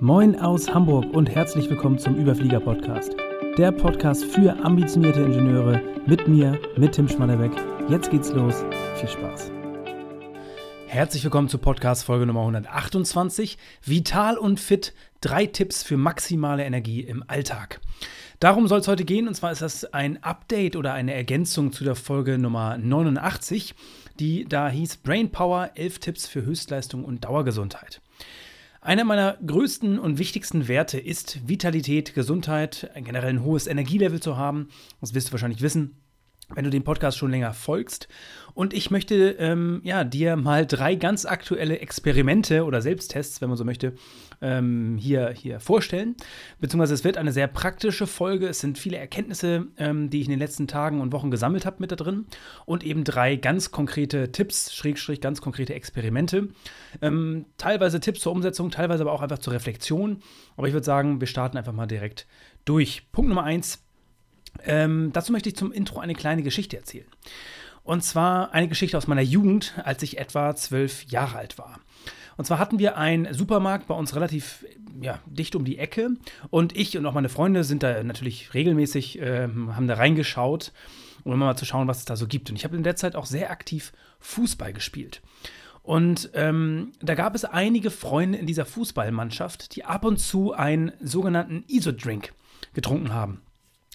Moin aus Hamburg und herzlich willkommen zum Überflieger Podcast. Der Podcast für ambitionierte Ingenieure mit mir, mit Tim Schmannebeck. Jetzt geht's los. Viel Spaß. Herzlich willkommen zu Podcast Folge Nummer 128. Vital und fit. Drei Tipps für maximale Energie im Alltag. Darum soll es heute gehen und zwar ist das ein Update oder eine Ergänzung zu der Folge Nummer 89, die da hieß Brain Power, 11 Tipps für Höchstleistung und Dauergesundheit. Einer meiner größten und wichtigsten Werte ist Vitalität, Gesundheit, generell ein hohes Energielevel zu haben. Das wirst du wahrscheinlich wissen, wenn du den Podcast schon länger folgst. Und ich möchte ähm, ja, dir mal drei ganz aktuelle Experimente oder Selbsttests, wenn man so möchte, ähm, hier, hier vorstellen. Beziehungsweise es wird eine sehr praktische Folge. Es sind viele Erkenntnisse, ähm, die ich in den letzten Tagen und Wochen gesammelt habe mit da drin. Und eben drei ganz konkrete Tipps, Schrägstrich, ganz konkrete Experimente. Ähm, teilweise Tipps zur Umsetzung, teilweise aber auch einfach zur Reflexion. Aber ich würde sagen, wir starten einfach mal direkt durch. Punkt Nummer eins. Ähm, dazu möchte ich zum Intro eine kleine Geschichte erzählen. Und zwar eine Geschichte aus meiner Jugend, als ich etwa zwölf Jahre alt war. Und zwar hatten wir einen Supermarkt bei uns relativ ja, dicht um die Ecke. Und ich und auch meine Freunde sind da natürlich regelmäßig, äh, haben da reingeschaut, um immer mal zu schauen, was es da so gibt. Und ich habe in der Zeit auch sehr aktiv Fußball gespielt. Und ähm, da gab es einige Freunde in dieser Fußballmannschaft, die ab und zu einen sogenannten ISO-Drink getrunken haben.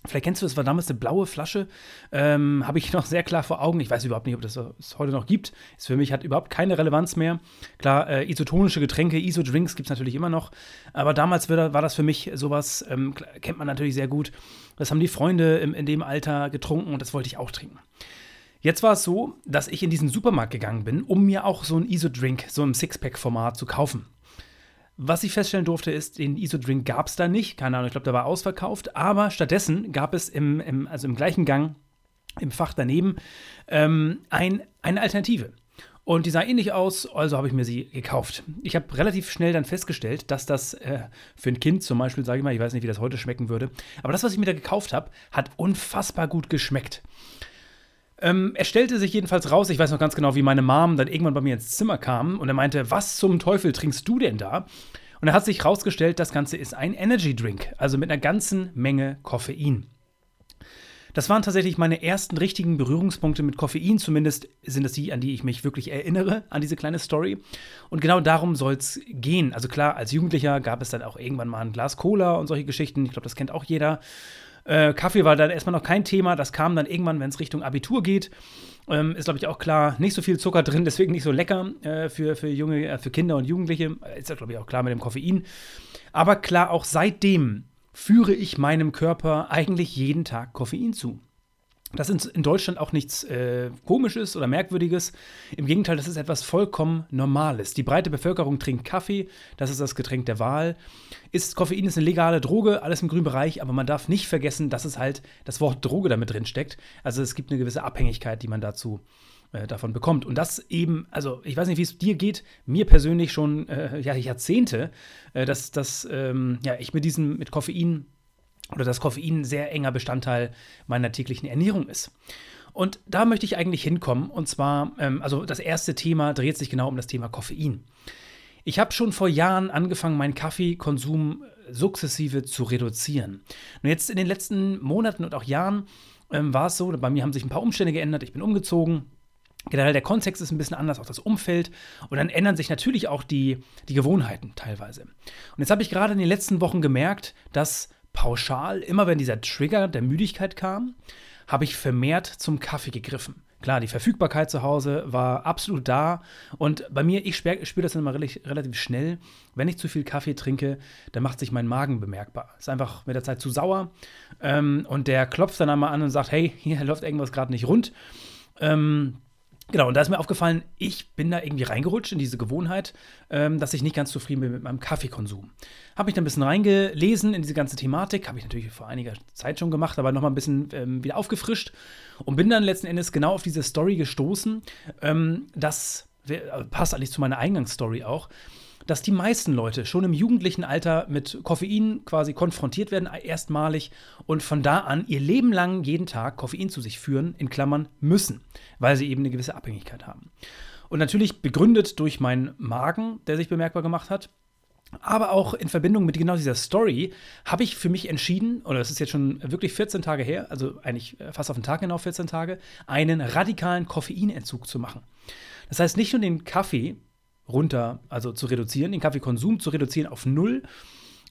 Vielleicht kennst du, das war damals eine blaue Flasche, ähm, habe ich noch sehr klar vor Augen. Ich weiß überhaupt nicht, ob das es heute noch gibt. Ist für mich hat überhaupt keine Relevanz mehr. Klar, äh, isotonische Getränke, Iso-Drinks gibt es natürlich immer noch. Aber damals war, das für mich sowas, ähm, kennt man natürlich sehr gut. Das haben die Freunde im, in dem Alter getrunken und das wollte ich auch trinken. Jetzt war es so, dass ich in diesen Supermarkt gegangen bin, um mir auch so ein Iso-Drink, so im Sixpack-Format zu kaufen. Was ich feststellen durfte, ist, den ISO-Drink gab es da nicht. Keine Ahnung, ich glaube, der war ausverkauft. Aber stattdessen gab es im, im, also im gleichen Gang, im Fach daneben, ähm, ein, eine Alternative. Und die sah ähnlich aus, also habe ich mir sie gekauft. Ich habe relativ schnell dann festgestellt, dass das äh, für ein Kind zum Beispiel, sage ich mal, ich weiß nicht, wie das heute schmecken würde, aber das, was ich mir da gekauft habe, hat unfassbar gut geschmeckt. Ähm, er stellte sich jedenfalls raus, ich weiß noch ganz genau, wie meine Mom dann irgendwann bei mir ins Zimmer kam und er meinte, was zum Teufel trinkst du denn da? Und er hat sich herausgestellt, das Ganze ist ein Energy Drink, also mit einer ganzen Menge Koffein. Das waren tatsächlich meine ersten richtigen Berührungspunkte mit Koffein, zumindest sind es die, an die ich mich wirklich erinnere, an diese kleine Story. Und genau darum soll es gehen. Also klar, als Jugendlicher gab es dann auch irgendwann mal ein Glas Cola und solche Geschichten. Ich glaube, das kennt auch jeder. Äh, Kaffee war dann erstmal noch kein Thema. Das kam dann irgendwann, wenn es Richtung Abitur geht. Ähm, ist, glaube ich, auch klar, nicht so viel Zucker drin, deswegen nicht so lecker äh, für, für, junge, äh, für Kinder und Jugendliche. Ist ja, glaube ich, auch klar mit dem Koffein. Aber klar, auch seitdem führe ich meinem Körper eigentlich jeden Tag Koffein zu. Das ist in Deutschland auch nichts äh, Komisches oder Merkwürdiges. Im Gegenteil, das ist etwas vollkommen Normales. Die breite Bevölkerung trinkt Kaffee, das ist das Getränk der Wahl. Ist, Koffein ist eine legale Droge, alles im grünen Bereich, aber man darf nicht vergessen, dass es halt das Wort Droge damit drin steckt. Also es gibt eine gewisse Abhängigkeit, die man dazu äh, davon bekommt. Und das eben, also ich weiß nicht, wie es dir geht, mir persönlich schon äh, ja, Jahrzehnte, äh, dass, dass ähm, ja, ich mit diesem, mit Koffein oder dass Koffein ein sehr enger Bestandteil meiner täglichen Ernährung ist. Und da möchte ich eigentlich hinkommen. Und zwar, ähm, also das erste Thema dreht sich genau um das Thema Koffein. Ich habe schon vor Jahren angefangen, meinen Kaffeekonsum sukzessive zu reduzieren. Und jetzt in den letzten Monaten und auch Jahren ähm, war es so, bei mir haben sich ein paar Umstände geändert. Ich bin umgezogen. Generell der Kontext ist ein bisschen anders, auch das Umfeld. Und dann ändern sich natürlich auch die, die Gewohnheiten teilweise. Und jetzt habe ich gerade in den letzten Wochen gemerkt, dass pauschal, immer wenn dieser Trigger der Müdigkeit kam, habe ich vermehrt zum Kaffee gegriffen. Klar, die Verfügbarkeit zu Hause war absolut da. Und bei mir, ich spüre spür das dann immer relativ schnell. Wenn ich zu viel Kaffee trinke, dann macht sich mein Magen bemerkbar. Ist einfach mit der Zeit zu sauer. Ähm, und der klopft dann einmal an und sagt: Hey, hier läuft irgendwas gerade nicht rund. Ähm, Genau, und da ist mir aufgefallen, ich bin da irgendwie reingerutscht in diese Gewohnheit, ähm, dass ich nicht ganz zufrieden bin mit meinem Kaffeekonsum. Habe mich da ein bisschen reingelesen in diese ganze Thematik, habe ich natürlich vor einiger Zeit schon gemacht, aber nochmal ein bisschen ähm, wieder aufgefrischt und bin dann letzten Endes genau auf diese Story gestoßen. Ähm, das passt eigentlich zu meiner Eingangsstory auch dass die meisten Leute schon im jugendlichen Alter mit Koffein quasi konfrontiert werden, erstmalig, und von da an ihr Leben lang jeden Tag Koffein zu sich führen, in Klammern müssen, weil sie eben eine gewisse Abhängigkeit haben. Und natürlich begründet durch meinen Magen, der sich bemerkbar gemacht hat, Aber auch in Verbindung mit genau dieser Story habe ich für mich entschieden, oder es ist jetzt schon wirklich 14 Tage her, also eigentlich äh, fast auf den Tag genau 14 Tage, einen radikalen Koffeinentzug zu machen. Das heißt, nicht nur den Kaffee runter, also zu reduzieren, den Kaffeekonsum zu reduzieren auf null,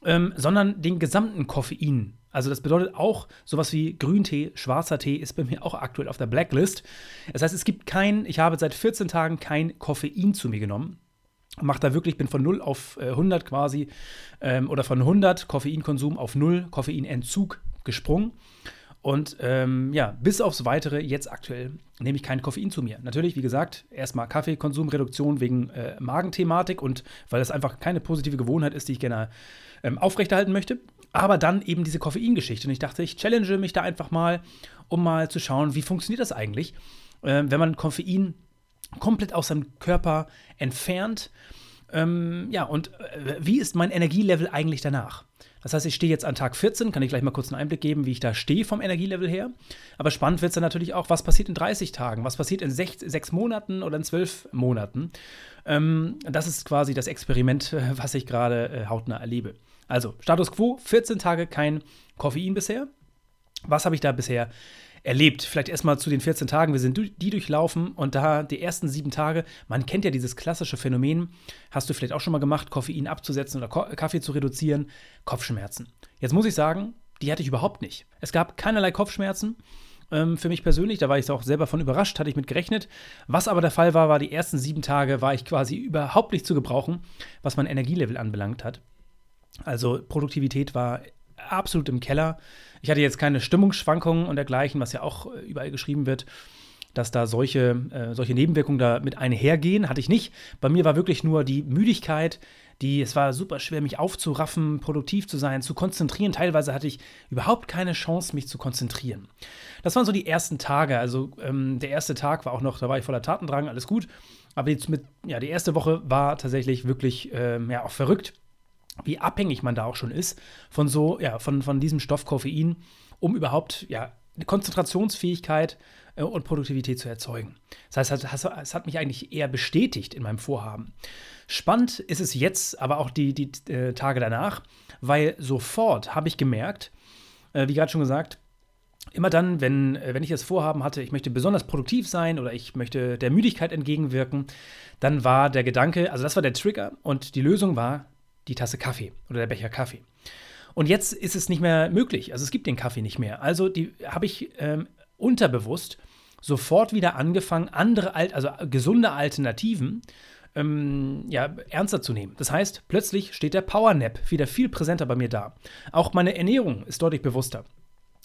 ähm, sondern den gesamten Koffein. Also das bedeutet auch sowas wie Grüntee, schwarzer Tee ist bei mir auch aktuell auf der Blacklist. Das heißt, es gibt kein, ich habe seit 14 Tagen kein Koffein zu mir genommen mache da wirklich, bin von 0 auf äh, 100 quasi ähm, oder von 100 Koffeinkonsum auf 0 Koffeinentzug gesprungen. Und ähm, ja, bis aufs Weitere, jetzt aktuell nehme ich kein Koffein zu mir. Natürlich, wie gesagt, erstmal Kaffeekonsumreduktion wegen äh, Magenthematik und weil das einfach keine positive Gewohnheit ist, die ich gerne ähm, aufrechterhalten möchte. Aber dann eben diese Koffeingeschichte. Und ich dachte, ich challenge mich da einfach mal, um mal zu schauen, wie funktioniert das eigentlich, äh, wenn man Koffein komplett aus seinem Körper entfernt. Ähm, ja, und äh, wie ist mein Energielevel eigentlich danach? Das heißt, ich stehe jetzt an Tag 14, kann ich gleich mal kurz einen Einblick geben, wie ich da stehe vom Energielevel her. Aber spannend wird es dann natürlich auch, was passiert in 30 Tagen, was passiert in sechs, sechs Monaten oder in zwölf Monaten. Ähm, das ist quasi das Experiment, was ich gerade äh, hautnah erlebe. Also, Status quo, 14 Tage kein Koffein bisher. Was habe ich da bisher erlebt. Vielleicht erstmal zu den 14 Tagen. Wir sind die durchlaufen und da die ersten sieben Tage, man kennt ja dieses klassische Phänomen, hast du vielleicht auch schon mal gemacht, Koffein abzusetzen oder Kaffee zu reduzieren, Kopfschmerzen. Jetzt muss ich sagen, die hatte ich überhaupt nicht. Es gab keinerlei Kopfschmerzen. Ähm, für mich persönlich, da war ich auch selber von überrascht, hatte ich mit gerechnet. Was aber der Fall war, war, die ersten sieben Tage war ich quasi überhaupt nicht zu gebrauchen, was mein Energielevel anbelangt hat. Also Produktivität war absolut im Keller. Ich hatte jetzt keine Stimmungsschwankungen und dergleichen, was ja auch äh, überall geschrieben wird, dass da solche, äh, solche Nebenwirkungen da mit einhergehen. Hatte ich nicht. Bei mir war wirklich nur die Müdigkeit, die, es war super schwer, mich aufzuraffen, produktiv zu sein, zu konzentrieren. Teilweise hatte ich überhaupt keine Chance, mich zu konzentrieren. Das waren so die ersten Tage. Also ähm, der erste Tag war auch noch, da war ich voller Tatendrang, alles gut. Aber jetzt mit, ja, die erste Woche war tatsächlich wirklich ähm, ja, auch verrückt wie abhängig man da auch schon ist von so, ja, von, von diesem Stoff Koffein, um überhaupt, ja, Konzentrationsfähigkeit äh, und Produktivität zu erzeugen. Das heißt, es hat, hat mich eigentlich eher bestätigt in meinem Vorhaben. Spannend ist es jetzt, aber auch die, die äh, Tage danach, weil sofort habe ich gemerkt, äh, wie gerade schon gesagt, immer dann, wenn, äh, wenn ich das Vorhaben hatte, ich möchte besonders produktiv sein oder ich möchte der Müdigkeit entgegenwirken, dann war der Gedanke, also das war der Trigger und die Lösung war die Tasse Kaffee oder der Becher Kaffee. Und jetzt ist es nicht mehr möglich. Also es gibt den Kaffee nicht mehr. Also habe ich ähm, unterbewusst sofort wieder angefangen, andere, Alt also gesunde Alternativen ähm, ja, ernster zu nehmen. Das heißt, plötzlich steht der Powernap wieder viel präsenter bei mir da. Auch meine Ernährung ist deutlich bewusster.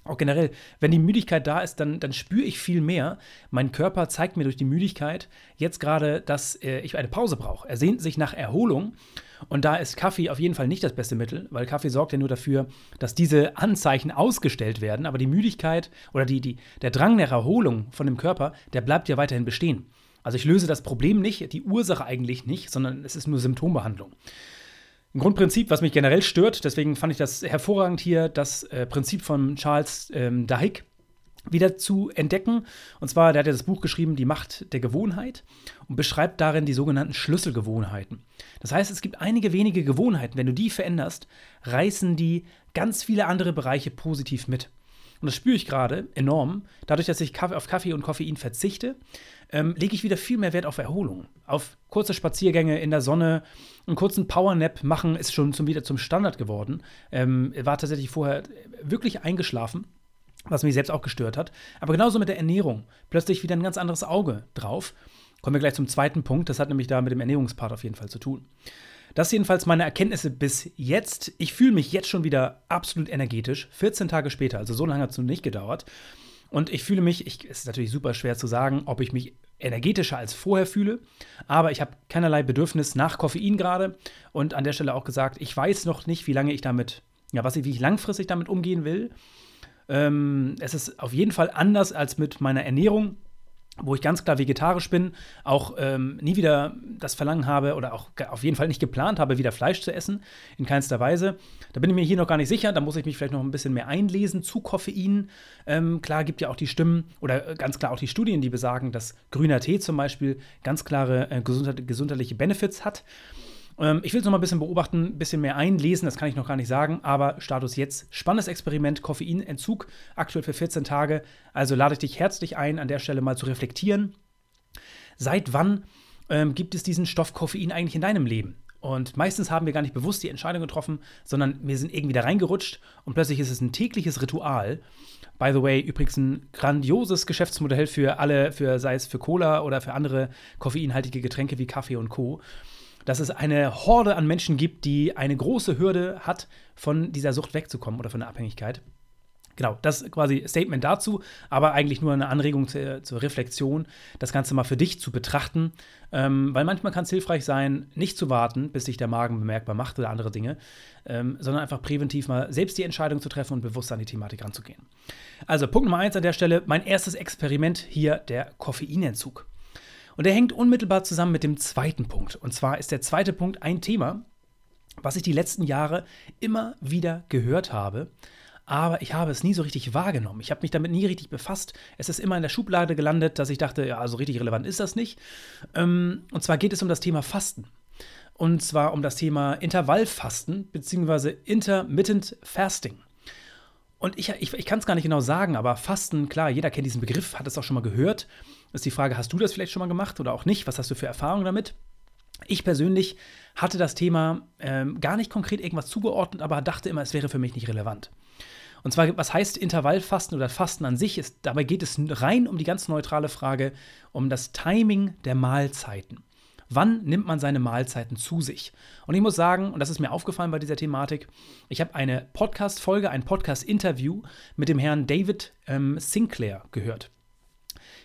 Auch generell, wenn die Müdigkeit da ist, dann, dann spüre ich viel mehr. Mein Körper zeigt mir durch die Müdigkeit jetzt gerade, dass äh, ich eine Pause brauche. Er sehnt sich nach Erholung und da ist Kaffee auf jeden Fall nicht das beste Mittel, weil Kaffee sorgt ja nur dafür, dass diese Anzeichen ausgestellt werden. Aber die Müdigkeit oder die, die, der Drang nach Erholung von dem Körper, der bleibt ja weiterhin bestehen. Also ich löse das Problem nicht, die Ursache eigentlich nicht, sondern es ist nur Symptombehandlung. Ein Grundprinzip, was mich generell stört, deswegen fand ich das hervorragend hier, das äh, Prinzip von Charles ähm, Duhigg, wieder zu entdecken. Und zwar, der hat ja das Buch geschrieben, Die Macht der Gewohnheit, und beschreibt darin die sogenannten Schlüsselgewohnheiten. Das heißt, es gibt einige wenige Gewohnheiten, wenn du die veränderst, reißen die ganz viele andere Bereiche positiv mit. Und das spüre ich gerade enorm. Dadurch, dass ich auf Kaffee und Koffein verzichte, ähm, lege ich wieder viel mehr Wert auf Erholung. Auf kurze Spaziergänge in der Sonne, einen kurzen Powernap machen ist schon zum, wieder zum Standard geworden. Ähm, war tatsächlich vorher wirklich eingeschlafen was mich selbst auch gestört hat. Aber genauso mit der Ernährung. Plötzlich wieder ein ganz anderes Auge drauf. Kommen wir gleich zum zweiten Punkt. Das hat nämlich da mit dem Ernährungspart auf jeden Fall zu tun. Das jedenfalls meine Erkenntnisse bis jetzt. Ich fühle mich jetzt schon wieder absolut energetisch. 14 Tage später, also so lange hat es nicht gedauert. Und ich fühle mich, ich, es ist natürlich super schwer zu sagen, ob ich mich energetischer als vorher fühle, aber ich habe keinerlei Bedürfnis nach Koffein gerade. Und an der Stelle auch gesagt, ich weiß noch nicht, wie lange ich damit, ja, was ich, wie ich langfristig damit umgehen will. Ähm, es ist auf jeden Fall anders als mit meiner Ernährung, wo ich ganz klar vegetarisch bin, auch ähm, nie wieder das Verlangen habe oder auch auf jeden Fall nicht geplant habe, wieder Fleisch zu essen, in keinster Weise. Da bin ich mir hier noch gar nicht sicher, da muss ich mich vielleicht noch ein bisschen mehr einlesen zu Koffein. Ähm, klar gibt ja auch die Stimmen oder äh, ganz klar auch die Studien, die besagen, dass grüner Tee zum Beispiel ganz klare äh, gesundheit gesundheitliche Benefits hat. Ähm, ich will es noch mal ein bisschen beobachten, ein bisschen mehr einlesen, das kann ich noch gar nicht sagen, aber Status jetzt. Spannendes Experiment, Koffeinentzug, aktuell für 14 Tage. Also lade ich dich herzlich ein, an der Stelle mal zu reflektieren. Seit wann ähm, gibt es diesen Stoff Koffein eigentlich in deinem Leben? Und meistens haben wir gar nicht bewusst die Entscheidung getroffen, sondern wir sind irgendwie da reingerutscht und plötzlich ist es ein tägliches Ritual. By the way, übrigens ein grandioses Geschäftsmodell für alle, für, sei es für Cola oder für andere koffeinhaltige Getränke wie Kaffee und Co dass es eine Horde an Menschen gibt, die eine große Hürde hat, von dieser Sucht wegzukommen oder von der Abhängigkeit. Genau, das ist quasi Statement dazu, aber eigentlich nur eine Anregung zur, zur Reflexion, das Ganze mal für dich zu betrachten, ähm, weil manchmal kann es hilfreich sein, nicht zu warten, bis sich der Magen bemerkbar macht oder andere Dinge, ähm, sondern einfach präventiv mal selbst die Entscheidung zu treffen und bewusst an die Thematik ranzugehen. Also Punkt Nummer eins an der Stelle, mein erstes Experiment hier, der Koffeinentzug. Und der hängt unmittelbar zusammen mit dem zweiten Punkt. Und zwar ist der zweite Punkt ein Thema, was ich die letzten Jahre immer wieder gehört habe, aber ich habe es nie so richtig wahrgenommen. Ich habe mich damit nie richtig befasst. Es ist immer in der Schublade gelandet, dass ich dachte, ja, so richtig relevant ist das nicht. Ähm, und zwar geht es um das Thema Fasten. Und zwar um das Thema Intervallfasten bzw. Intermittent Fasting. Und ich, ich, ich kann es gar nicht genau sagen, aber Fasten, klar, jeder kennt diesen Begriff, hat es auch schon mal gehört. Ist die Frage, hast du das vielleicht schon mal gemacht oder auch nicht? Was hast du für Erfahrungen damit? Ich persönlich hatte das Thema ähm, gar nicht konkret irgendwas zugeordnet, aber dachte immer, es wäre für mich nicht relevant. Und zwar, was heißt Intervallfasten oder Fasten an sich? Ist, dabei geht es rein um die ganz neutrale Frage, um das Timing der Mahlzeiten. Wann nimmt man seine Mahlzeiten zu sich? Und ich muss sagen, und das ist mir aufgefallen bei dieser Thematik, ich habe eine Podcast-Folge, ein Podcast-Interview mit dem Herrn David ähm, Sinclair gehört.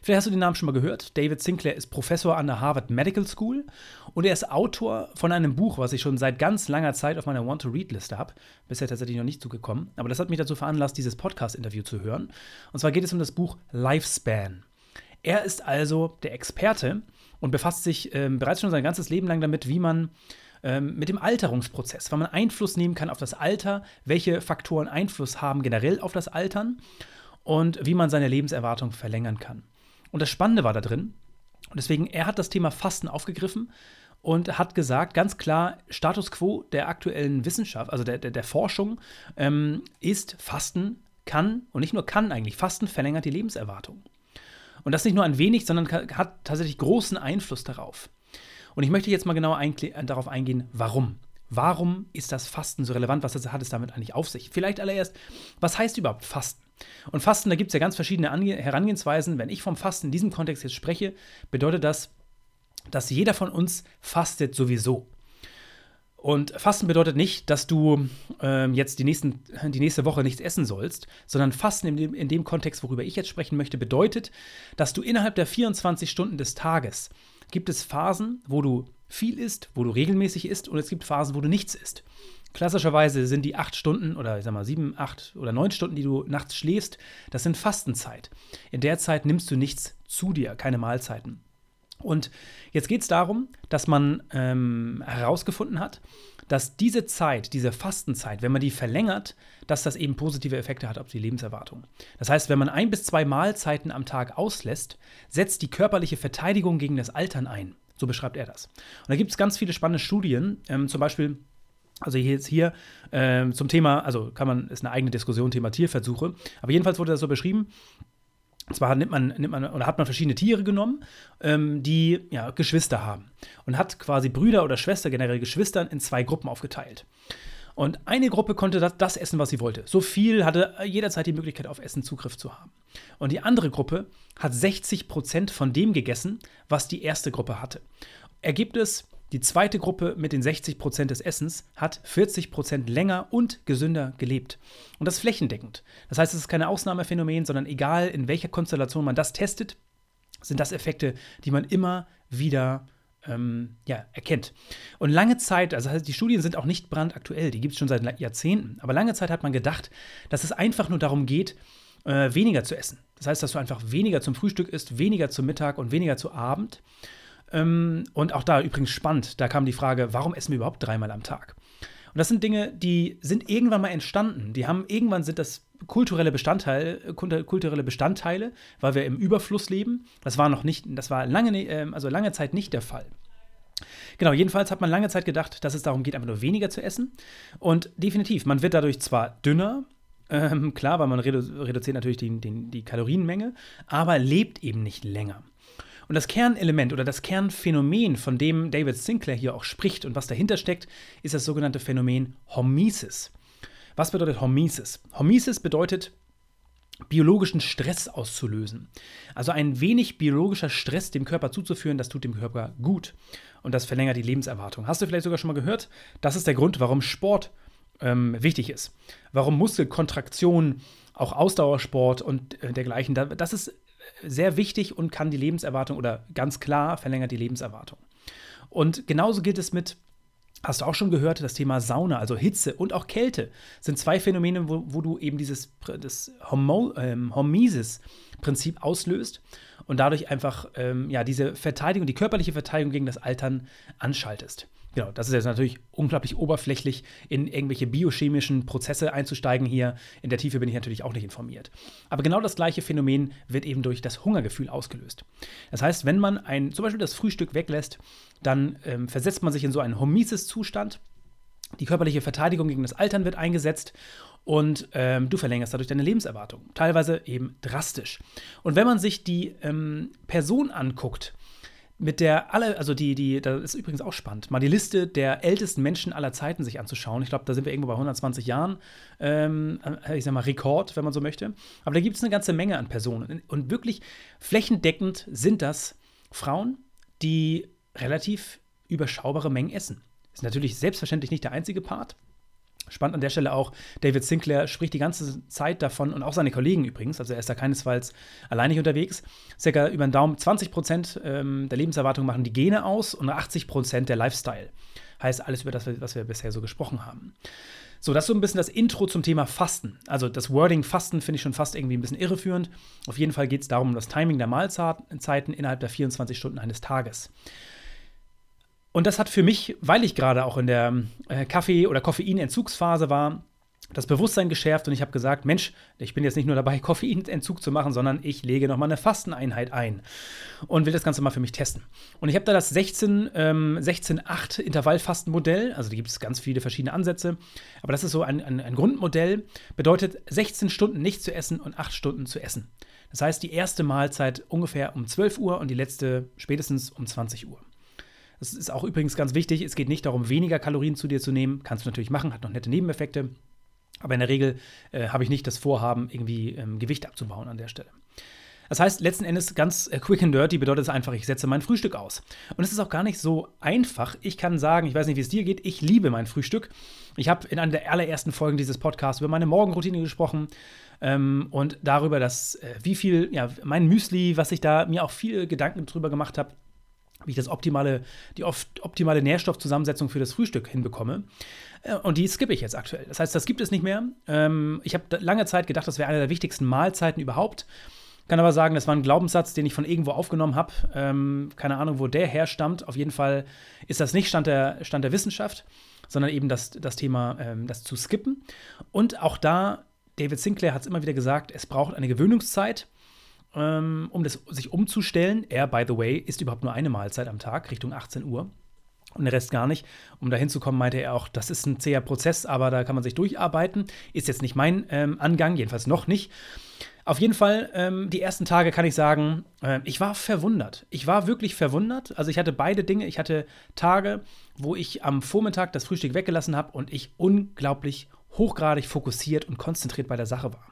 Vielleicht hast du den Namen schon mal gehört. David Sinclair ist Professor an der Harvard Medical School und er ist Autor von einem Buch, was ich schon seit ganz langer Zeit auf meiner Want-to-Read-Liste habe. Bisher tatsächlich noch nicht zugekommen. Aber das hat mich dazu veranlasst, dieses Podcast-Interview zu hören. Und zwar geht es um das Buch Lifespan. Er ist also der Experte und befasst sich ähm, bereits schon sein ganzes Leben lang damit, wie man ähm, mit dem Alterungsprozess, weil man Einfluss nehmen kann auf das Alter, welche Faktoren Einfluss haben generell auf das Altern und wie man seine Lebenserwartung verlängern kann. Und das Spannende war da drin, und deswegen, er hat das Thema Fasten aufgegriffen und hat gesagt, ganz klar, Status quo der aktuellen Wissenschaft, also der, der, der Forschung, ähm, ist Fasten kann, und nicht nur kann eigentlich, Fasten verlängert die Lebenserwartung. Und das nicht nur ein wenig, sondern hat tatsächlich großen Einfluss darauf. Und ich möchte jetzt mal genau ein, darauf eingehen, warum. Warum ist das Fasten so relevant? Was hat es damit eigentlich auf sich? Vielleicht allererst, was heißt überhaupt Fasten? Und Fasten, da gibt es ja ganz verschiedene Ange Herangehensweisen. Wenn ich vom Fasten in diesem Kontext jetzt spreche, bedeutet das, dass jeder von uns fastet sowieso. Und Fasten bedeutet nicht, dass du ähm, jetzt die, nächsten, die nächste Woche nichts essen sollst, sondern Fasten in dem, in dem Kontext, worüber ich jetzt sprechen möchte, bedeutet, dass du innerhalb der 24 Stunden des Tages gibt es Phasen, wo du viel isst, wo du regelmäßig isst und es gibt Phasen, wo du nichts isst. Klassischerweise sind die acht Stunden oder ich sag mal sieben, acht oder neun Stunden, die du nachts schläfst, das sind Fastenzeit. In der Zeit nimmst du nichts zu dir, keine Mahlzeiten. Und jetzt geht es darum, dass man ähm, herausgefunden hat, dass diese Zeit, diese Fastenzeit, wenn man die verlängert, dass das eben positive Effekte hat auf die Lebenserwartung. Das heißt, wenn man ein bis zwei Mahlzeiten am Tag auslässt, setzt die körperliche Verteidigung gegen das Altern ein. So beschreibt er das. Und da gibt es ganz viele spannende Studien, ähm, zum Beispiel also hier jetzt hier ähm, zum Thema, also kann man, ist eine eigene Diskussion, Thema Tierversuche. Aber jedenfalls wurde das so beschrieben, und zwar nimmt man, nimmt man oder hat man verschiedene Tiere genommen, ähm, die ja, Geschwister haben. Und hat quasi Brüder oder Schwester, generell Geschwistern, in zwei Gruppen aufgeteilt. Und eine Gruppe konnte das, das, essen, was sie wollte. So viel hatte jederzeit die Möglichkeit, auf Essen Zugriff zu haben. Und die andere Gruppe hat 60 Prozent von dem gegessen, was die erste Gruppe hatte. Ergebnis, die zweite Gruppe mit den 60 Prozent des Essens hat 40 Prozent länger und gesünder gelebt. Und das flächendeckend. Das heißt, es ist kein Ausnahmephänomen, sondern egal in welcher Konstellation man das testet, sind das Effekte, die man immer wieder ähm, ja, erkennt. Und lange Zeit, also die Studien sind auch nicht brandaktuell, die gibt es schon seit Jahrzehnten, aber lange Zeit hat man gedacht, dass es einfach nur darum geht, äh, weniger zu essen. Das heißt, dass du einfach weniger zum Frühstück isst, weniger zum Mittag und weniger zu Abend. Ähm, und auch da übrigens spannend, da kam die Frage, warum essen wir überhaupt dreimal am Tag? Und das sind Dinge, die sind irgendwann mal entstanden. Die haben irgendwann sind das kulturelle Bestandteile, kulturelle Bestandteile, weil wir im Überfluss leben. Das war noch nicht, das war lange, ähm, also lange Zeit nicht der Fall. Genau, jedenfalls hat man lange Zeit gedacht, dass es darum geht, einfach nur weniger zu essen. Und definitiv, man wird dadurch zwar dünner, ähm, klar, weil man redu reduziert natürlich die, die, die Kalorienmenge, aber lebt eben nicht länger. Und das Kernelement oder das Kernphänomen, von dem David Sinclair hier auch spricht und was dahinter steckt, ist das sogenannte Phänomen Hormesis. Was bedeutet Hormesis? Hormesis bedeutet biologischen Stress auszulösen. Also ein wenig biologischer Stress dem Körper zuzuführen, das tut dem Körper gut und das verlängert die Lebenserwartung. Hast du vielleicht sogar schon mal gehört? Das ist der Grund, warum Sport ähm, wichtig ist. Warum Muskelkontraktion, auch Ausdauersport und äh, dergleichen, das ist sehr wichtig und kann die Lebenserwartung oder ganz klar verlängert die Lebenserwartung. Und genauso geht es mit Hast du auch schon gehört, das Thema Sauna, also Hitze und auch Kälte, sind zwei Phänomene, wo, wo du eben dieses das ähm, Hormesis-Prinzip auslöst und dadurch einfach ähm, ja, diese Verteidigung, die körperliche Verteidigung gegen das Altern anschaltest. Genau, das ist jetzt natürlich unglaublich oberflächlich, in irgendwelche biochemischen Prozesse einzusteigen hier. In der Tiefe bin ich natürlich auch nicht informiert. Aber genau das gleiche Phänomen wird eben durch das Hungergefühl ausgelöst. Das heißt, wenn man ein, zum Beispiel das Frühstück weglässt, dann ähm, versetzt man sich in so einen Homisis-Zustand. Die körperliche Verteidigung gegen das Altern wird eingesetzt und ähm, du verlängerst dadurch deine Lebenserwartung. Teilweise eben drastisch. Und wenn man sich die ähm, Person anguckt, mit der alle, also die, die, das ist übrigens auch spannend, mal die Liste der ältesten Menschen aller Zeiten sich anzuschauen. Ich glaube, da sind wir irgendwo bei 120 Jahren, ähm, äh, ich sag mal Rekord, wenn man so möchte. Aber da gibt es eine ganze Menge an Personen. Und wirklich flächendeckend sind das Frauen, die relativ überschaubare Mengen essen. Ist natürlich selbstverständlich nicht der einzige Part. Spannend an der Stelle auch, David Sinclair spricht die ganze Zeit davon und auch seine Kollegen übrigens, also er ist da keinesfalls alleinig unterwegs. Circa über den Daumen 20 Prozent ähm, der Lebenserwartung machen die Gene aus und 80 Prozent der Lifestyle. Heißt alles über das, was wir bisher so gesprochen haben. So, das ist so ein bisschen das Intro zum Thema Fasten. Also das Wording Fasten finde ich schon fast irgendwie ein bisschen irreführend. Auf jeden Fall geht es darum, das Timing der Mahlzeiten innerhalb der 24 Stunden eines Tages. Und das hat für mich, weil ich gerade auch in der äh, Kaffee- oder Koffeinentzugsphase war, das Bewusstsein geschärft und ich habe gesagt, Mensch, ich bin jetzt nicht nur dabei, Koffeinentzug zu machen, sondern ich lege nochmal eine Fasteneinheit ein und will das Ganze mal für mich testen. Und ich habe da das 16, ähm, 16-8 Intervallfastenmodell, also da gibt es ganz viele verschiedene Ansätze, aber das ist so ein, ein, ein Grundmodell, bedeutet 16 Stunden nicht zu essen und 8 Stunden zu essen. Das heißt, die erste Mahlzeit ungefähr um 12 Uhr und die letzte spätestens um 20 Uhr. Das ist auch übrigens ganz wichtig. Es geht nicht darum, weniger Kalorien zu dir zu nehmen. Kannst du natürlich machen, hat noch nette Nebeneffekte. Aber in der Regel äh, habe ich nicht das Vorhaben, irgendwie ähm, Gewicht abzubauen an der Stelle. Das heißt, letzten Endes ganz äh, quick and dirty bedeutet es einfach, ich setze mein Frühstück aus. Und es ist auch gar nicht so einfach. Ich kann sagen, ich weiß nicht, wie es dir geht, ich liebe mein Frühstück. Ich habe in einer der allerersten Folgen dieses Podcasts über meine Morgenroutine gesprochen ähm, und darüber, dass äh, wie viel, ja, mein Müsli, was ich da mir auch viel Gedanken drüber gemacht habe, wie ich das optimale, die optimale Nährstoffzusammensetzung für das Frühstück hinbekomme. Äh, und die skippe ich jetzt aktuell. Das heißt, das gibt es nicht mehr. Ähm, ich habe lange Zeit gedacht, das wäre eine der wichtigsten Mahlzeiten überhaupt. Kann aber sagen, das war ein Glaubenssatz, den ich von irgendwo aufgenommen habe. Ähm, keine Ahnung, wo der herstammt. Auf jeden Fall ist das nicht Stand der, Stand der Wissenschaft, sondern eben das, das Thema, ähm, das zu skippen. Und auch da, David Sinclair hat es immer wieder gesagt, es braucht eine Gewöhnungszeit um das sich umzustellen. Er, by the way, isst überhaupt nur eine Mahlzeit am Tag, Richtung 18 Uhr. Und der Rest gar nicht. Um da hinzukommen, meinte er auch, das ist ein zäher Prozess, aber da kann man sich durcharbeiten. Ist jetzt nicht mein ähm, Angang, jedenfalls noch nicht. Auf jeden Fall, ähm, die ersten Tage kann ich sagen, äh, ich war verwundert. Ich war wirklich verwundert. Also ich hatte beide Dinge. Ich hatte Tage, wo ich am Vormittag das Frühstück weggelassen habe und ich unglaublich hochgradig fokussiert und konzentriert bei der Sache war.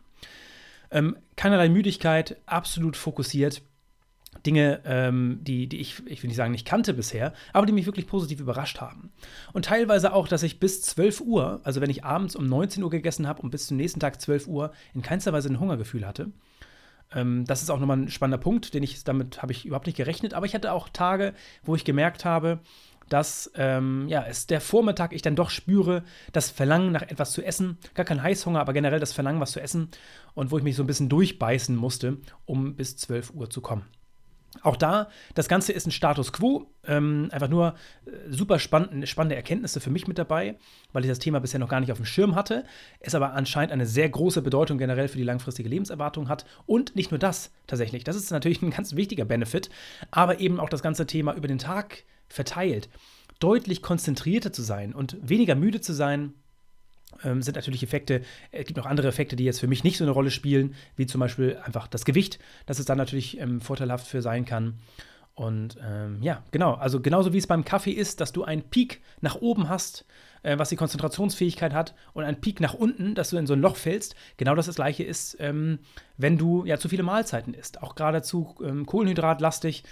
Ähm, keinerlei Müdigkeit, absolut fokussiert. Dinge, ähm, die, die ich, ich will nicht sagen, nicht kannte bisher, aber die mich wirklich positiv überrascht haben. Und teilweise auch, dass ich bis 12 Uhr, also wenn ich abends um 19 Uhr gegessen habe und bis zum nächsten Tag 12 Uhr in keinster Weise ein Hungergefühl hatte. Ähm, das ist auch nochmal ein spannender Punkt, den ich, damit habe ich überhaupt nicht gerechnet, aber ich hatte auch Tage, wo ich gemerkt habe, dass ähm, ja, es der Vormittag ich dann doch spüre, das Verlangen nach etwas zu essen. Gar kein Heißhunger, aber generell das Verlangen, was zu essen. Und wo ich mich so ein bisschen durchbeißen musste, um bis 12 Uhr zu kommen. Auch da, das Ganze ist ein Status quo. Ähm, einfach nur äh, super spannend, spannende Erkenntnisse für mich mit dabei, weil ich das Thema bisher noch gar nicht auf dem Schirm hatte. Es aber anscheinend eine sehr große Bedeutung generell für die langfristige Lebenserwartung hat. Und nicht nur das tatsächlich. Das ist natürlich ein ganz wichtiger Benefit, aber eben auch das ganze Thema über den Tag verteilt deutlich konzentrierter zu sein und weniger müde zu sein, ähm, sind natürlich Effekte. Es gibt noch andere Effekte, die jetzt für mich nicht so eine Rolle spielen, wie zum Beispiel einfach das Gewicht, dass es dann natürlich ähm, vorteilhaft für sein kann. Und ähm, ja, genau, also genauso wie es beim Kaffee ist, dass du einen Peak nach oben hast, äh, was die Konzentrationsfähigkeit hat, und einen Peak nach unten, dass du in so ein Loch fällst. Genau das, das gleiche ist, ähm, wenn du ja zu viele Mahlzeiten isst, auch geradezu ähm, kohlenhydratlastig,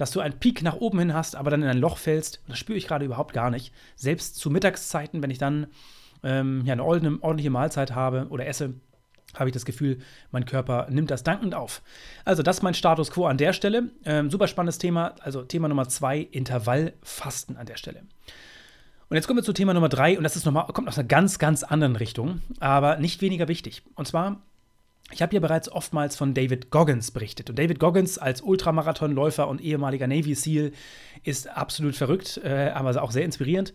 dass du einen Peak nach oben hin hast, aber dann in ein Loch fällst. Das spüre ich gerade überhaupt gar nicht. Selbst zu Mittagszeiten, wenn ich dann ähm, ja, eine ordentliche Mahlzeit habe oder esse, habe ich das Gefühl, mein Körper nimmt das dankend auf. Also, das ist mein Status quo an der Stelle. Ähm, super spannendes Thema. Also, Thema Nummer zwei: Intervallfasten an der Stelle. Und jetzt kommen wir zu Thema Nummer drei, und das ist noch mal, kommt aus einer ganz, ganz anderen Richtung, aber nicht weniger wichtig. Und zwar, ich habe ja bereits oftmals von David Goggins berichtet. Und David Goggins als Ultramarathonläufer und ehemaliger Navy SEAL ist absolut verrückt, äh, aber auch sehr inspirierend.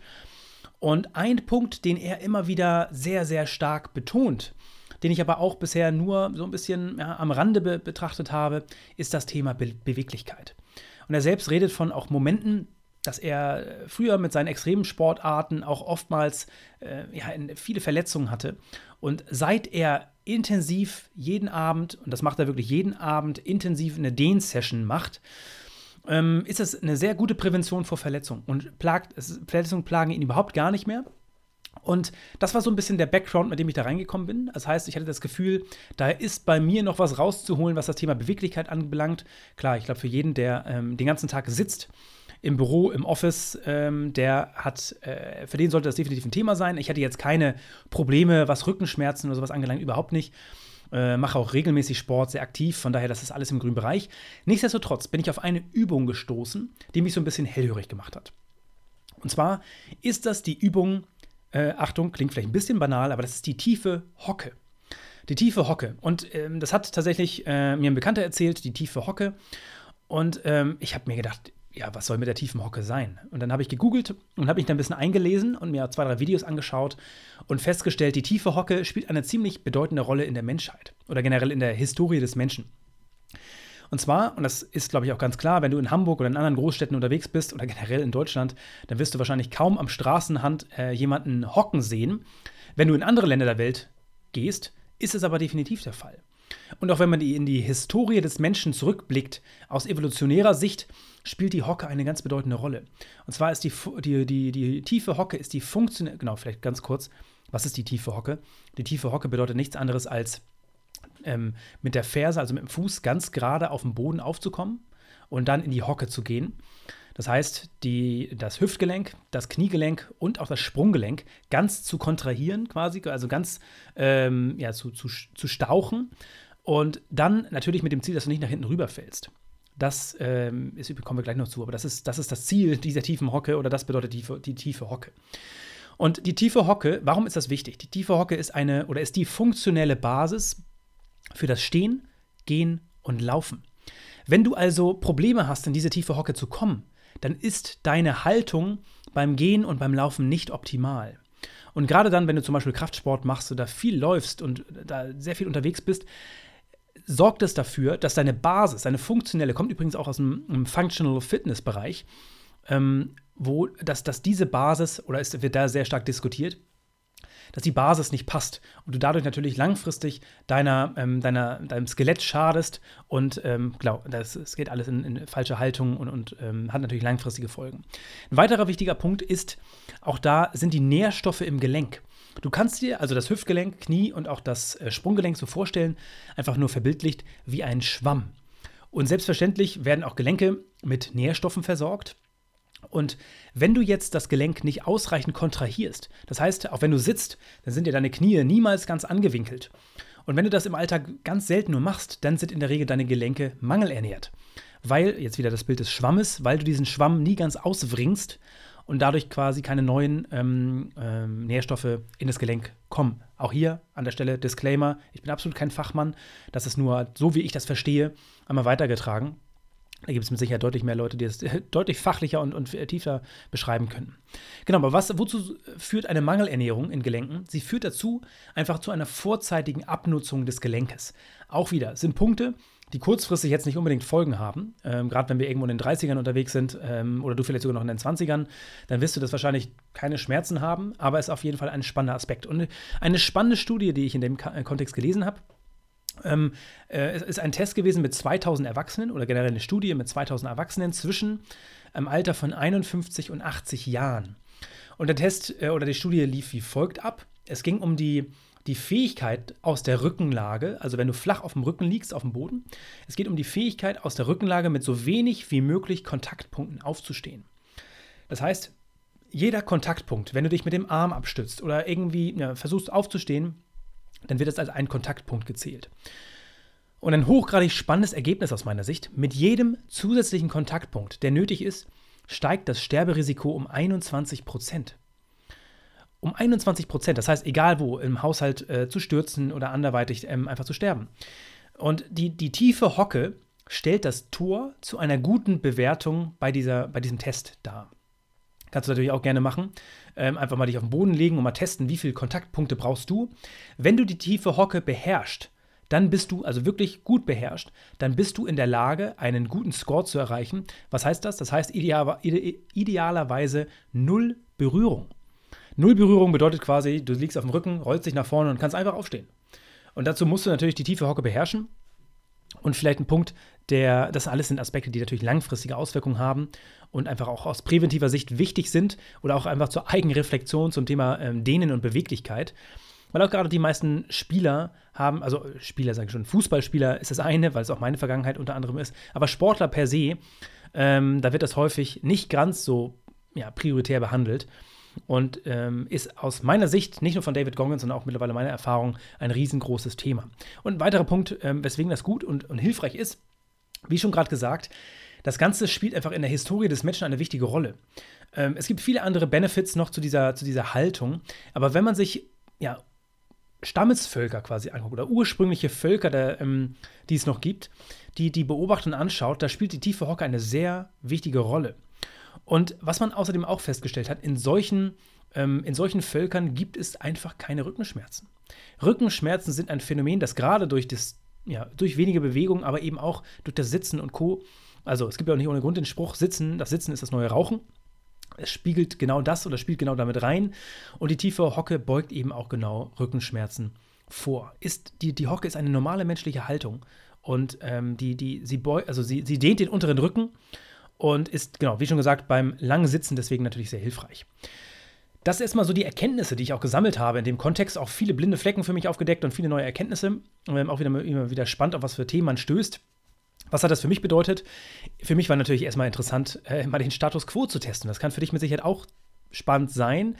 Und ein Punkt, den er immer wieder sehr, sehr stark betont, den ich aber auch bisher nur so ein bisschen ja, am Rande be betrachtet habe, ist das Thema Be Beweglichkeit. Und er selbst redet von auch Momenten, dass er früher mit seinen extremen Sportarten auch oftmals äh, ja, viele Verletzungen hatte. Und seit er intensiv jeden Abend, und das macht er wirklich jeden Abend, intensiv eine Dehn-Session macht, ähm, ist das eine sehr gute Prävention vor Verletzungen. Und plagt, Verletzungen plagen ihn überhaupt gar nicht mehr. Und das war so ein bisschen der Background, mit dem ich da reingekommen bin. Das heißt, ich hatte das Gefühl, da ist bei mir noch was rauszuholen, was das Thema Beweglichkeit anbelangt. Klar, ich glaube, für jeden, der ähm, den ganzen Tag sitzt, im Büro, im Office, ähm, der hat, äh, für den sollte das definitiv ein Thema sein. Ich hatte jetzt keine Probleme, was Rückenschmerzen oder sowas angelangt, überhaupt nicht. Äh, mache auch regelmäßig Sport, sehr aktiv, von daher, das ist alles im grünen Bereich. Nichtsdestotrotz bin ich auf eine Übung gestoßen, die mich so ein bisschen hellhörig gemacht hat. Und zwar ist das die Übung äh, Achtung, klingt vielleicht ein bisschen banal, aber das ist die tiefe Hocke. Die tiefe Hocke. Und ähm, das hat tatsächlich äh, mir ein Bekannter erzählt, die tiefe Hocke. Und ähm, ich habe mir gedacht, ja, was soll mit der tiefen Hocke sein? Und dann habe ich gegoogelt und habe mich dann ein bisschen eingelesen und mir zwei, drei Videos angeschaut und festgestellt, die tiefe Hocke spielt eine ziemlich bedeutende Rolle in der Menschheit oder generell in der Historie des Menschen. Und zwar, und das ist, glaube ich, auch ganz klar, wenn du in Hamburg oder in anderen Großstädten unterwegs bist oder generell in Deutschland, dann wirst du wahrscheinlich kaum am Straßenrand äh, jemanden hocken sehen. Wenn du in andere Länder der Welt gehst, ist es aber definitiv der Fall. Und auch wenn man in die Historie des Menschen zurückblickt, aus evolutionärer Sicht spielt die Hocke eine ganz bedeutende Rolle. Und zwar ist die, die, die, die tiefe Hocke ist die funktionelle, genau, vielleicht ganz kurz, was ist die tiefe Hocke? Die tiefe Hocke bedeutet nichts anderes als ähm, mit der Ferse, also mit dem Fuß, ganz gerade auf dem Boden aufzukommen und dann in die Hocke zu gehen. Das heißt, die, das Hüftgelenk, das Kniegelenk und auch das Sprunggelenk ganz zu kontrahieren, quasi, also ganz ähm, ja, zu, zu, zu stauchen. Und dann natürlich mit dem Ziel, dass du nicht nach hinten rüberfällst. Das ähm, ist, kommen wir gleich noch zu, aber das ist, das ist das Ziel dieser tiefen Hocke oder das bedeutet die, die tiefe Hocke. Und die tiefe Hocke, warum ist das wichtig? Die tiefe Hocke ist eine oder ist die funktionelle Basis für das Stehen, Gehen und Laufen. Wenn du also Probleme hast, in diese tiefe Hocke zu kommen, dann ist deine Haltung beim Gehen und beim Laufen nicht optimal. Und gerade dann, wenn du zum Beispiel Kraftsport machst oder viel läufst und da sehr viel unterwegs bist, sorgt es dafür, dass deine Basis, deine funktionelle, kommt übrigens auch aus dem, Functional Fitness Bereich, ähm, wo dass, dass diese Basis, oder es wird da sehr stark diskutiert, dass die Basis nicht passt und du dadurch natürlich langfristig deiner, ähm, deiner, deinem Skelett schadest und ähm, glaub, das, das geht alles in, in falsche Haltung und, und ähm, hat natürlich langfristige Folgen. Ein weiterer wichtiger Punkt ist, auch da sind die Nährstoffe im Gelenk. Du kannst dir also das Hüftgelenk, Knie und auch das äh, Sprunggelenk so vorstellen, einfach nur verbildlicht wie ein Schwamm. Und selbstverständlich werden auch Gelenke mit Nährstoffen versorgt. Und wenn du jetzt das Gelenk nicht ausreichend kontrahierst, das heißt, auch wenn du sitzt, dann sind dir deine Knie niemals ganz angewinkelt. Und wenn du das im Alltag ganz selten nur machst, dann sind in der Regel deine Gelenke mangelernährt. Weil, jetzt wieder das Bild des Schwammes, weil du diesen Schwamm nie ganz auswringst und dadurch quasi keine neuen ähm, ähm, Nährstoffe in das Gelenk kommen. Auch hier an der Stelle Disclaimer, ich bin absolut kein Fachmann, das ist nur so, wie ich das verstehe, einmal weitergetragen. Da gibt es mit Sicherheit deutlich mehr Leute, die es deutlich fachlicher und, und tiefer beschreiben können. Genau, aber was, wozu führt eine Mangelernährung in Gelenken? Sie führt dazu einfach zu einer vorzeitigen Abnutzung des Gelenkes. Auch wieder sind Punkte, die kurzfristig jetzt nicht unbedingt Folgen haben. Ähm, Gerade wenn wir irgendwo in den 30ern unterwegs sind ähm, oder du vielleicht sogar noch in den 20ern, dann wirst du das wahrscheinlich keine Schmerzen haben, aber es ist auf jeden Fall ein spannender Aspekt. Und eine spannende Studie, die ich in dem Kontext gelesen habe, ähm, äh, ist ein Test gewesen mit 2000 Erwachsenen oder generell eine Studie mit 2000 Erwachsenen zwischen einem Alter von 51 und 80 Jahren. Und der Test äh, oder die Studie lief wie folgt ab. Es ging um die die Fähigkeit aus der Rückenlage, also wenn du flach auf dem Rücken liegst, auf dem Boden, es geht um die Fähigkeit aus der Rückenlage mit so wenig wie möglich Kontaktpunkten aufzustehen. Das heißt, jeder Kontaktpunkt, wenn du dich mit dem Arm abstützt oder irgendwie ja, versuchst aufzustehen, dann wird das als ein Kontaktpunkt gezählt. Und ein hochgradig spannendes Ergebnis aus meiner Sicht, mit jedem zusätzlichen Kontaktpunkt, der nötig ist, steigt das Sterberisiko um 21 Prozent um 21 Prozent. Das heißt, egal wo, im Haushalt äh, zu stürzen oder anderweitig ähm, einfach zu sterben. Und die, die tiefe Hocke stellt das Tor zu einer guten Bewertung bei, dieser, bei diesem Test dar. Kannst du natürlich auch gerne machen. Ähm, einfach mal dich auf den Boden legen und mal testen, wie viele Kontaktpunkte brauchst du. Wenn du die tiefe Hocke beherrschst, dann bist du, also wirklich gut beherrscht, dann bist du in der Lage, einen guten Score zu erreichen. Was heißt das? Das heißt ideal, idealerweise null Berührung. Null Berührung bedeutet quasi, du liegst auf dem Rücken, rollst dich nach vorne und kannst einfach aufstehen. Und dazu musst du natürlich die tiefe Hocke beherrschen. Und vielleicht ein Punkt, der, das alles sind Aspekte, die natürlich langfristige Auswirkungen haben und einfach auch aus präventiver Sicht wichtig sind oder auch einfach zur Eigenreflexion zum Thema ähm, Dehnen und Beweglichkeit. Weil auch gerade die meisten Spieler haben, also Spieler sage ich schon, Fußballspieler ist das eine, weil es auch meine Vergangenheit unter anderem ist, aber Sportler per se, ähm, da wird das häufig nicht ganz so ja, prioritär behandelt und ähm, ist aus meiner Sicht, nicht nur von David Goggins, sondern auch mittlerweile meiner Erfahrung, ein riesengroßes Thema. Und ein weiterer Punkt, ähm, weswegen das gut und, und hilfreich ist, wie schon gerade gesagt, das Ganze spielt einfach in der Historie des Menschen eine wichtige Rolle. Ähm, es gibt viele andere Benefits noch zu dieser, zu dieser Haltung, aber wenn man sich ja, Stammesvölker quasi anguckt oder ursprüngliche Völker, der, ähm, die es noch gibt, die, die beobachtet und anschaut, da spielt die tiefe Hocke eine sehr wichtige Rolle. Und was man außerdem auch festgestellt hat, in solchen, ähm, in solchen Völkern gibt es einfach keine Rückenschmerzen. Rückenschmerzen sind ein Phänomen, das gerade durch, das, ja, durch wenige Bewegungen, aber eben auch durch das Sitzen und Co. Also es gibt ja auch nicht ohne Grund den Spruch, Sitzen, das Sitzen ist das neue Rauchen. Es spiegelt genau das oder spielt genau damit rein. Und die tiefe Hocke beugt eben auch genau Rückenschmerzen vor. Ist, die, die Hocke ist eine normale menschliche Haltung. Und ähm, die, die, sie, beugt, also sie, sie dehnt den unteren Rücken und ist, genau, wie schon gesagt, beim langen Sitzen deswegen natürlich sehr hilfreich. Das ist erstmal so die Erkenntnisse, die ich auch gesammelt habe. In dem Kontext auch viele blinde Flecken für mich aufgedeckt und viele neue Erkenntnisse. Ähm, auch wieder, immer wieder spannend, auf was für Themen man stößt. Was hat das für mich bedeutet? Für mich war natürlich erstmal interessant, äh, mal den Status quo zu testen. Das kann für dich mit Sicherheit auch spannend sein,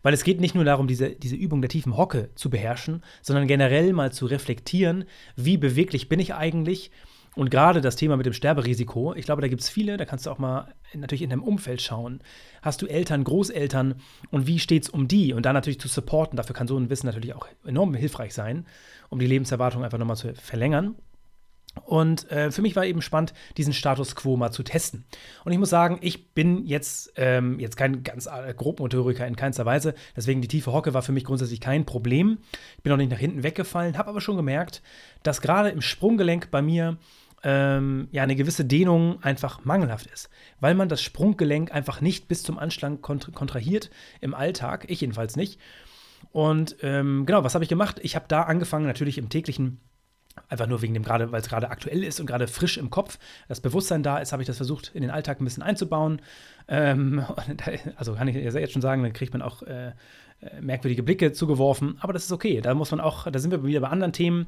weil es geht nicht nur darum, diese, diese Übung der tiefen Hocke zu beherrschen, sondern generell mal zu reflektieren, wie beweglich bin ich eigentlich und gerade das Thema mit dem Sterberisiko, ich glaube, da gibt es viele, da kannst du auch mal natürlich in deinem Umfeld schauen. Hast du Eltern, Großeltern und wie steht es um die? Und da natürlich zu supporten, dafür kann so ein Wissen natürlich auch enorm hilfreich sein, um die Lebenserwartung einfach nochmal zu verlängern. Und äh, für mich war eben spannend, diesen Status quo mal zu testen. Und ich muss sagen, ich bin jetzt, ähm, jetzt kein ganz äh, Grobmotoriker in keinster Weise. Deswegen die tiefe Hocke war für mich grundsätzlich kein Problem. Ich bin auch nicht nach hinten weggefallen, habe aber schon gemerkt, dass gerade im Sprunggelenk bei mir ähm, ja eine gewisse Dehnung einfach mangelhaft ist, weil man das Sprunggelenk einfach nicht bis zum Anschlag kont kontrahiert im Alltag, ich jedenfalls nicht. Und ähm, genau, was habe ich gemacht? Ich habe da angefangen, natürlich im täglichen Einfach nur wegen dem gerade, weil es gerade aktuell ist und gerade frisch im Kopf das Bewusstsein da ist, habe ich das versucht, in den Alltag ein bisschen einzubauen. Ähm, also kann ich jetzt schon sagen, dann kriegt man auch äh, äh, merkwürdige Blicke zugeworfen, aber das ist okay. Da muss man auch, da sind wir wieder bei anderen Themen,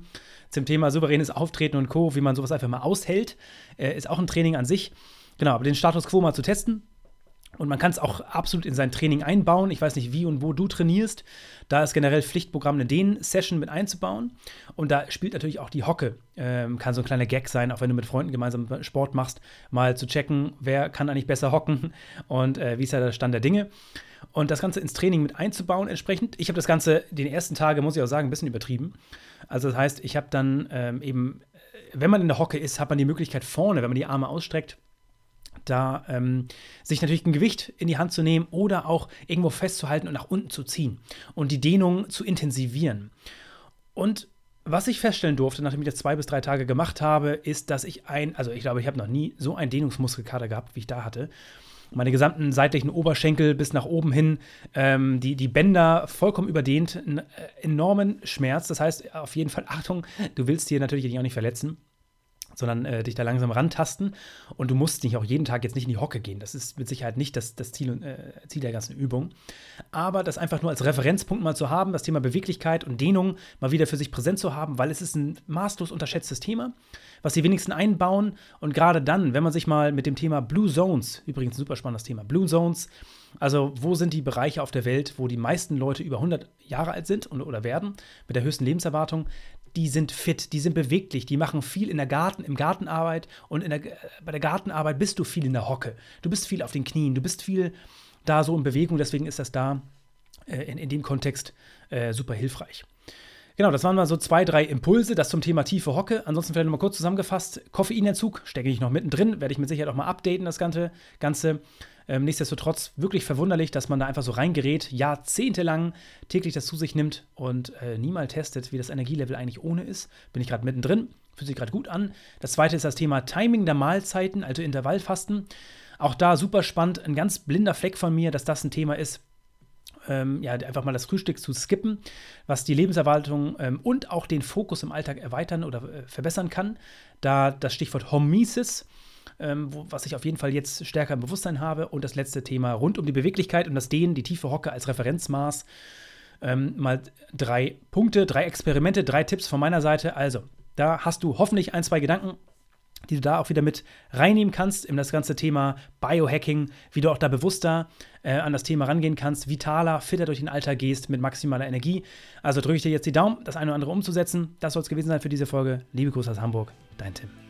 zum Thema souveränes Auftreten und Co., wie man sowas einfach mal aushält, äh, ist auch ein Training an sich. Genau, aber den Status quo mal zu testen. Und man kann es auch absolut in sein Training einbauen. Ich weiß nicht, wie und wo du trainierst. Da ist generell Pflichtprogramm, eine Dehn-Session mit einzubauen. Und da spielt natürlich auch die Hocke. Ähm, kann so ein kleiner Gag sein, auch wenn du mit Freunden gemeinsam Sport machst, mal zu checken, wer kann eigentlich besser hocken und äh, wie ist ja der Stand der Dinge und das Ganze ins Training mit einzubauen entsprechend. Ich habe das Ganze den ersten Tage, muss ich auch sagen, ein bisschen übertrieben. Also das heißt, ich habe dann ähm, eben, äh, wenn man in der Hocke ist, hat man die Möglichkeit vorne, wenn man die Arme ausstreckt, da ähm, sich natürlich ein Gewicht in die Hand zu nehmen oder auch irgendwo festzuhalten und nach unten zu ziehen und die Dehnung zu intensivieren. Und Was ich feststellen durfte, nachdem ich das zwei bis drei Tage gemacht habe, ist, dass ich ein, also ich glaube, ich habe noch nie so einen Dehnungsmuskelkater gehabt, wie ich da hatte. Meine gesamten seitlichen Oberschenkel bis nach oben hin, ähm, die, die Bänder vollkommen überdehnt, einen äh, enormen Schmerz. Das heißt, auf jeden Fall, Achtung, du willst dir natürlich auch nicht verletzen sondern äh, dich da langsam rantasten. Und du musst nicht auch jeden Tag jetzt nicht in die Hocke gehen. Das ist mit Sicherheit nicht das, das Ziel, äh, Ziel der ganzen Übung. Aber das einfach nur als Referenzpunkt mal zu haben, das Thema Beweglichkeit und Dehnung mal wieder für sich präsent zu haben, weil es ist ein maßlos unterschätztes Thema, was die wenigsten einbauen. Und gerade dann, wenn man sich mal mit dem Thema Blue Zones, übrigens ein super spannendes Thema, Blue Zones, also wo sind die Bereiche auf der Welt, wo die meisten Leute über 100 Jahre alt sind und, oder werden, mit der höchsten Lebenserwartung, die sind fit, die sind beweglich, die machen viel in der Garten, im Gartenarbeit und der, äh, bei der Gartenarbeit bist du viel in der Hocke. Du bist viel auf den Knien, du bist viel da so in Bewegung, deswegen ist das da äh, in, in dem Kontext äh, super hilfreich. Genau, das waren mal so zwei, drei Impulse, das zum Thema tiefe Hocke. Ansonsten vielleicht nochmal kurz zusammengefasst: Koffeinentzug stecke ich noch mittendrin, werde ich mit Sicherheit auch mal updaten, das Ganze. Ganze. Ähm, nichtsdestotrotz wirklich verwunderlich, dass man da einfach so reingerät, jahrzehntelang täglich das zu sich nimmt und äh, nie mal testet, wie das Energielevel eigentlich ohne ist. Bin ich gerade mittendrin, fühlt sich gerade gut an. Das zweite ist das Thema Timing der Mahlzeiten, also Intervallfasten. Auch da super spannend, ein ganz blinder Fleck von mir, dass das ein Thema ist, ähm, ja, einfach mal das Frühstück zu skippen, was die Lebenserwartung ähm, und auch den Fokus im Alltag erweitern oder äh, verbessern kann. Da das Stichwort Hormesis ähm, wo, was ich auf jeden Fall jetzt stärker im Bewusstsein habe. Und das letzte Thema rund um die Beweglichkeit und das Dehnen, die tiefe Hocke als Referenzmaß. Ähm, mal drei Punkte, drei Experimente, drei Tipps von meiner Seite. Also, da hast du hoffentlich ein, zwei Gedanken, die du da auch wieder mit reinnehmen kannst in das ganze Thema Biohacking, wie du auch da bewusster äh, an das Thema rangehen kannst, vitaler, fitter durch den Alltag gehst mit maximaler Energie. Also drücke ich dir jetzt die Daumen, das eine oder andere umzusetzen. Das soll es gewesen sein für diese Folge. Liebe Grüße aus Hamburg, dein Tim.